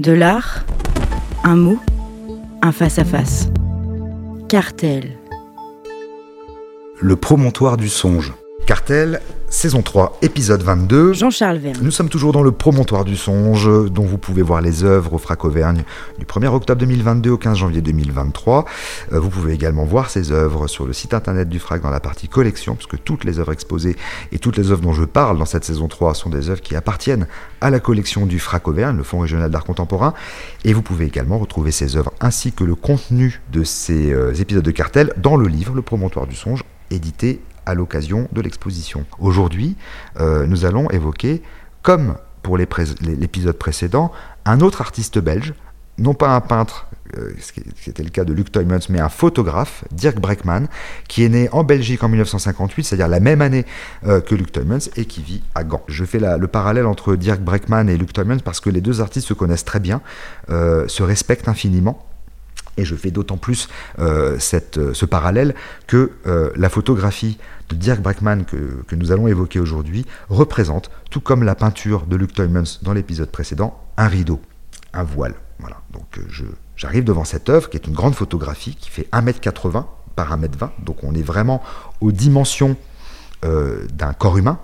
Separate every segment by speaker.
Speaker 1: De l'art, un mot, un face-à-face. Cartel.
Speaker 2: Le promontoire du songe. Cartel, saison 3, épisode 22.
Speaker 1: Jean-Charles Verne.
Speaker 2: Nous sommes toujours dans le promontoire du songe, dont vous pouvez voir les œuvres au Frac Auvergne du 1er octobre 2022 au 15 janvier 2023. Euh, vous pouvez également voir ces œuvres sur le site internet du Frac dans la partie collection, puisque toutes les œuvres exposées et toutes les œuvres dont je parle dans cette saison 3 sont des œuvres qui appartiennent à la collection du Frac Auvergne, le Fonds régional d'art contemporain. Et vous pouvez également retrouver ces œuvres ainsi que le contenu de ces euh, épisodes de cartel dans le livre Le promontoire du songe, édité à l'occasion de l'exposition. Aujourd'hui, euh, nous allons évoquer, comme pour l'épisode précédent, un autre artiste belge, non pas un peintre, euh, ce qui était le cas de Luc Toymans, mais un photographe, Dirk Breckman, qui est né en Belgique en 1958, c'est-à-dire la même année euh, que Luc Toymans, et qui vit à Gand. Je fais le parallèle entre Dirk Breckman et Luc Toymans parce que les deux artistes se connaissent très bien, se respectent infiniment, et je fais d'autant plus euh, euh, ce parallèle que euh, la photographie de Dirk Brackman que, nous allons évoquer aujourd'hui représente, tout comme la peinture de Luc Toymans dans l'épisode précédent, un rideau, un voile. Voilà. Donc j'arrive devant cette œuvre qui est une grande photographie qui fait 1m80 par 1m20. Donc on est vraiment aux dimensions d'un corps humain.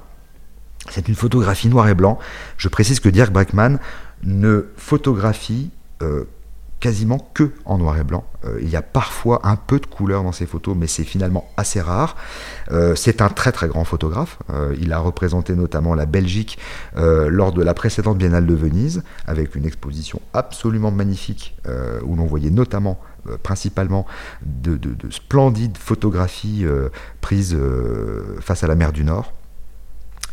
Speaker 2: C'est une photographie noir et blanc. Je précise que Dirk Brackman ne photographie quasiment que en noir et blanc. Euh, il y a parfois un peu de couleur dans ses photos, mais c'est finalement assez rare. Euh, c'est un très très grand photographe. Euh, il a représenté notamment la Belgique lors de la précédente Biennale de Venise, avec une exposition absolument magnifique, où l'on voyait notamment principalement de, de, splendides photographies prises face à la mer du Nord.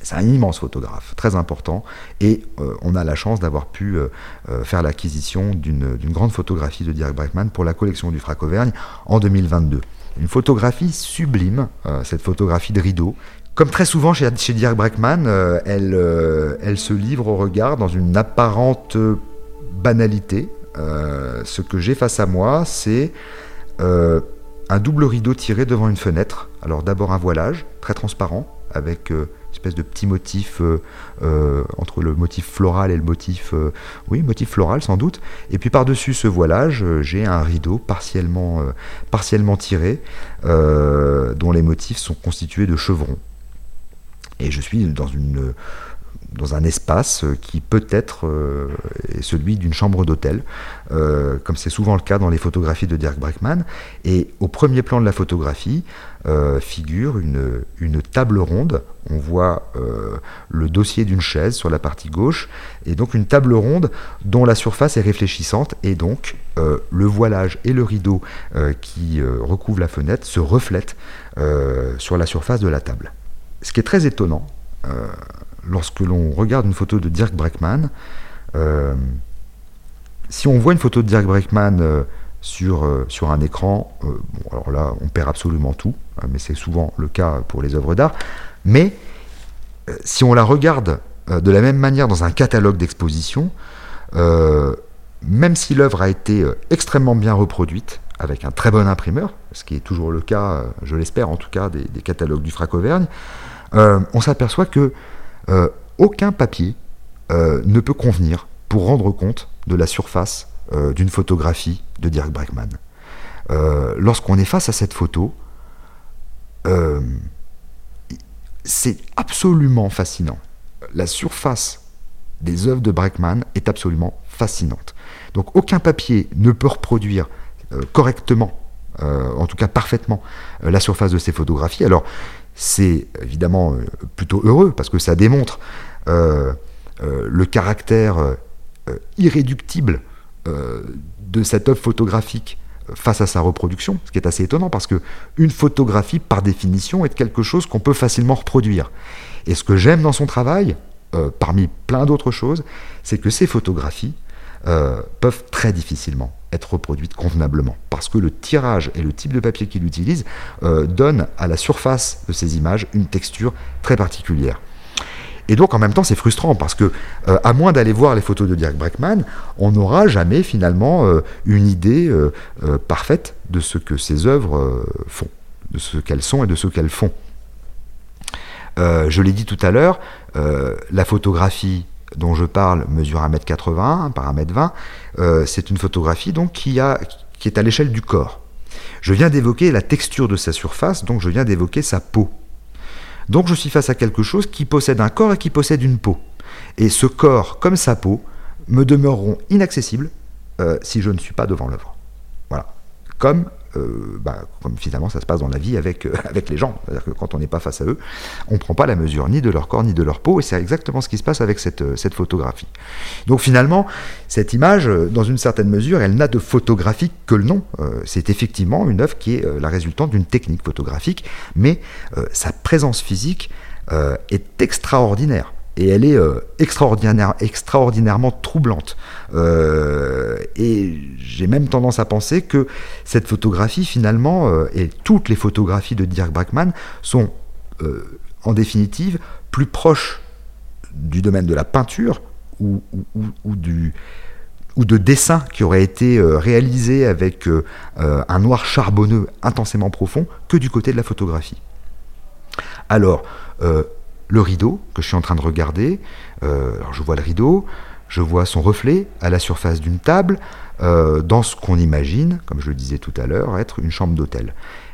Speaker 2: C'est un immense photographe, très important, et euh, on a la chance d'avoir pu euh, euh, faire l'acquisition d'une grande photographie de Dirk Breckman pour la collection du Frac Auvergne en 2022. Une photographie sublime, cette photographie de rideau. Comme très souvent chez, chez Dirk Breckman, elle, elle se livre au regard dans une apparente banalité. ce que j'ai face à moi, c'est un double rideau tiré devant une fenêtre. Alors d'abord un voilage très transparent avec espèce de petit motif euh, euh, entre le motif floral et le motif, euh, oui, motif floral sans doute. Et puis par-dessus ce voilage, j'ai un rideau partiellement, partiellement tiré, dont les motifs sont constitués de chevrons. Et je suis dans une dans un espace qui peut-être est celui d'une chambre d'hôtel, comme c'est souvent le cas dans les photographies de Dirk Breckman. Et au premier plan de la photographie, euh, figure une, une, table ronde. On voit euh, le dossier d'une chaise sur la partie gauche, et donc une table ronde dont la surface est réfléchissante, et donc euh, le voilage et le rideau qui recouvre la fenêtre se reflètent sur la surface de la table. Ce qui est très étonnant, lorsque l'on regarde une photo de Dirk Breckman, si on voit une photo de Dirk Breckman sur, euh, sur un écran. Euh, alors là, on perd absolument tout, hein, mais c'est souvent le cas pour les œuvres d'art. Mais euh, si on la regarde de la même manière dans un catalogue d'exposition, même si l'œuvre a été extrêmement bien reproduite, avec un très bon imprimeur, ce qui est toujours le cas, je l'espère en tout cas, des catalogues du Frac Auvergne, on s'aperçoit que aucun papier ne peut convenir pour rendre compte de la surface euh, d'une photographie de Dirk Breckman. Euh, lorsqu'on est face à cette photo, euh, c'est absolument fascinant. La surface des œuvres de Breckman est absolument fascinante. Donc aucun papier ne peut reproduire correctement, en tout cas parfaitement, la surface de ces photographies. Alors c'est évidemment plutôt heureux parce que ça démontre le caractère irréductible euh, de cette œuvre photographique face à sa reproduction, ce qui est assez étonnant parce que une photographie, par définition, est quelque chose qu'on peut facilement reproduire. Et ce que j'aime dans son travail, euh, parmi plein d'autres choses, c'est que ces photographies euh, peuvent très difficilement être reproduites convenablement parce que le tirage et le type de papier qu'il utilise donnent à la surface de ces images une texture très particulière. Et donc en même temps c'est frustrant parce que euh, à moins d'aller voir les photos de Dirk Breckman, on n'aura jamais finalement euh, une idée euh, parfaite de ce que ces œuvres font, de ce qu'elles sont et de ce qu'elles font. je l'ai dit tout à l'heure, la photographie dont je parle mesure 1m80 par 1m20. c'est une photographie donc qui, est à l'échelle du corps. Je viens d'évoquer la texture de sa surface, donc je viens d'évoquer sa peau. Donc je suis face à quelque chose qui possède un corps et qui possède une peau. Et ce corps, comme sa peau, me demeureront inaccessibles euh, si je ne suis pas devant l'œuvre. Voilà. Comme, euh, bah, comme finalement ça se passe dans la vie avec, euh, avec les gens. C'est-à-dire que quand on n'est pas face à eux, on ne prend pas la mesure ni de leur corps ni de leur peau, et c'est exactement ce qui se passe avec cette, cette photographie. Donc finalement, cette image, dans une certaine mesure, elle n'a de photographique que le nom. c'est effectivement une œuvre qui est la résultante d'une technique photographique, mais sa présence physique est extraordinaire et elle est euh, extraordinaire, extraordinairement troublante. Euh, et j'ai même tendance à penser que cette photographie, finalement, euh, et toutes les photographies de Dirk Brackman sont, en définitive, plus proches du domaine de la peinture ou, du, ou de dessin qui aurait été réalisé avec un noir charbonneux intensément profond que du côté de la photographie. Alors, le rideau que je suis en train de regarder. Euh, alors je vois le rideau, je vois son reflet à la surface d'une table, euh, dans ce qu'on imagine, comme je le disais tout à l'heure, être une chambre d'hôtel.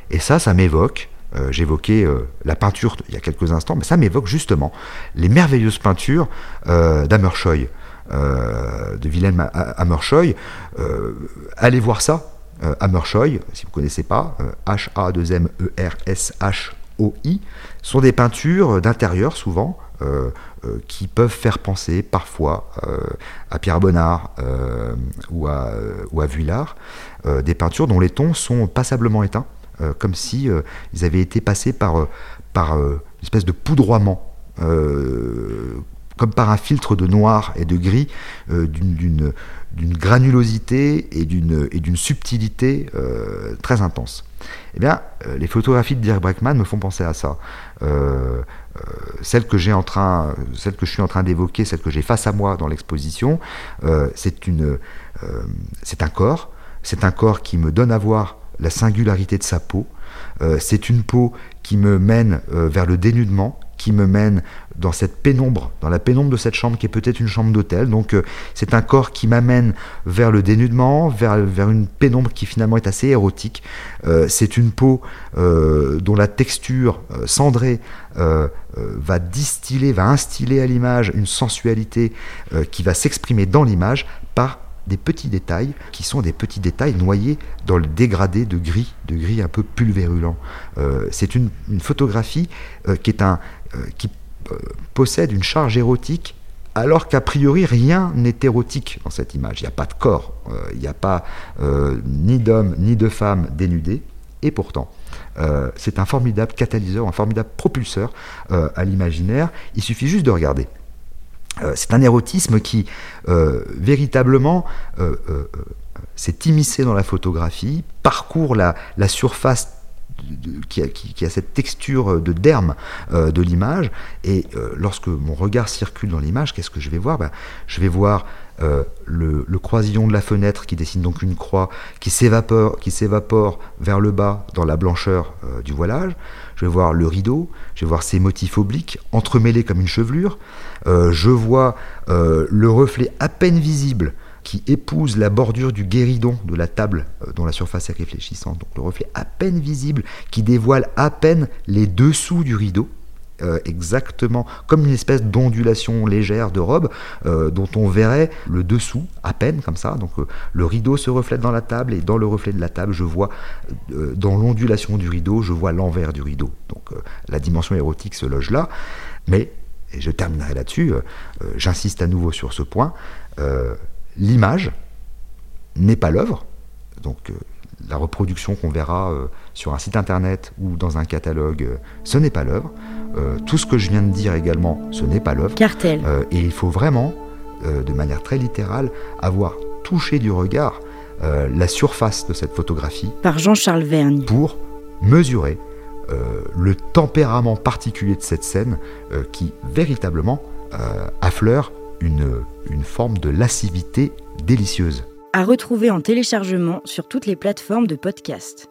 Speaker 2: Et ça, ça m'évoque, euh, j'évoquais la peinture il y a quelques instants, mais ça m'évoque justement les merveilleuses peintures d'Hammershoy, de Wilhelm Hammershoy. allez voir ça, Hammershoy, si vous ne connaissez pas, H-A-2-M-E-R-S-H OI sont des peintures d'intérieur souvent euh, euh, qui peuvent faire penser parfois euh, à Pierre Bonnard ou, à, Vuillard, des peintures dont les tons sont passablement éteints, comme si ils avaient été passés par, par une espèce de poudroiement comme par un filtre de noir et de gris, d'une granulosité et d'une subtilité très intense. Eh bien, euh, les photographies de Dirk Breckman me font penser à ça. Euh, euh, celle que j'ai en train, celle que je suis en train d'évoquer, celle que j'ai face à moi dans l'exposition, c'est un corps, c'est un corps qui me donne à voir la singularité de sa peau. c'est une peau qui me mène vers le dénudement, qui me mène dans cette pénombre, dans la pénombre de cette chambre qui est peut-être une chambre d'hôtel. Donc euh, c'est un corps qui m'amène vers le dénudement, vers, une pénombre qui finalement est assez érotique. Euh, c'est une peau euh, dont la texture cendrée va distiller, va instiller à l'image une sensualité qui va s'exprimer dans l'image par des petits détails qui sont des petits détails noyés dans le dégradé de gris, de gris un peu pulvérulent. c'est une, photographie qui est euh, euh, possède une charge érotique alors qu'a priori rien n'est érotique dans cette image. Il n'y a pas de corps, euh, il n'y a pas ni d'homme ni de femme dénudés, et pourtant, c'est un formidable catalyseur, un formidable propulseur à l'imaginaire. Il suffit juste de regarder. C'est un érotisme qui véritablement s'est immiscé dans la photographie, parcourt la, la surface qui, a, cette texture de derme euh, de l'image. Et euh, lorsque mon regard circule dans l'image, qu'est-ce que je vais voir? Ben, Je vais voir euh, le, croisillon de la fenêtre qui dessine donc une croix qui s'évapore, qui s'évapore vers le bas dans la blancheur du voilage. Je vais voir le rideau, je vais voir ses motifs obliques entremêlés comme une chevelure. je vois le reflet à peine visible qui épouse la bordure du guéridon de la table euh, dont la surface est réfléchissante, donc le reflet à peine visible qui dévoile à peine les dessous du rideau, euh, exactement comme une espèce d'ondulation légère de robe euh, dont on verrait le dessous à peine comme ça. Donc le rideau se reflète dans la table et dans le reflet de la table, je vois dans l'ondulation du rideau, je vois l'envers du rideau. Donc la dimension érotique se loge là. Mais, et je terminerai là-dessus, j'insiste à nouveau sur ce point, l'image n'est pas l'œuvre. Donc euh, la reproduction qu'on verra euh, sur un site internet ou dans un catalogue, euh, ce n'est pas l'œuvre. tout ce que je viens de dire également, ce n'est pas l'œuvre.
Speaker 1: Cartel.
Speaker 2: et il faut vraiment, de manière très littérale, avoir touché du regard la surface de cette photographie.
Speaker 1: Par Jean-Charles Vergne.
Speaker 2: Pour mesurer le tempérament particulier de cette scène qui véritablement affleure une, forme de lascivité délicieuse.
Speaker 1: À retrouver en téléchargement sur toutes les plateformes de podcast.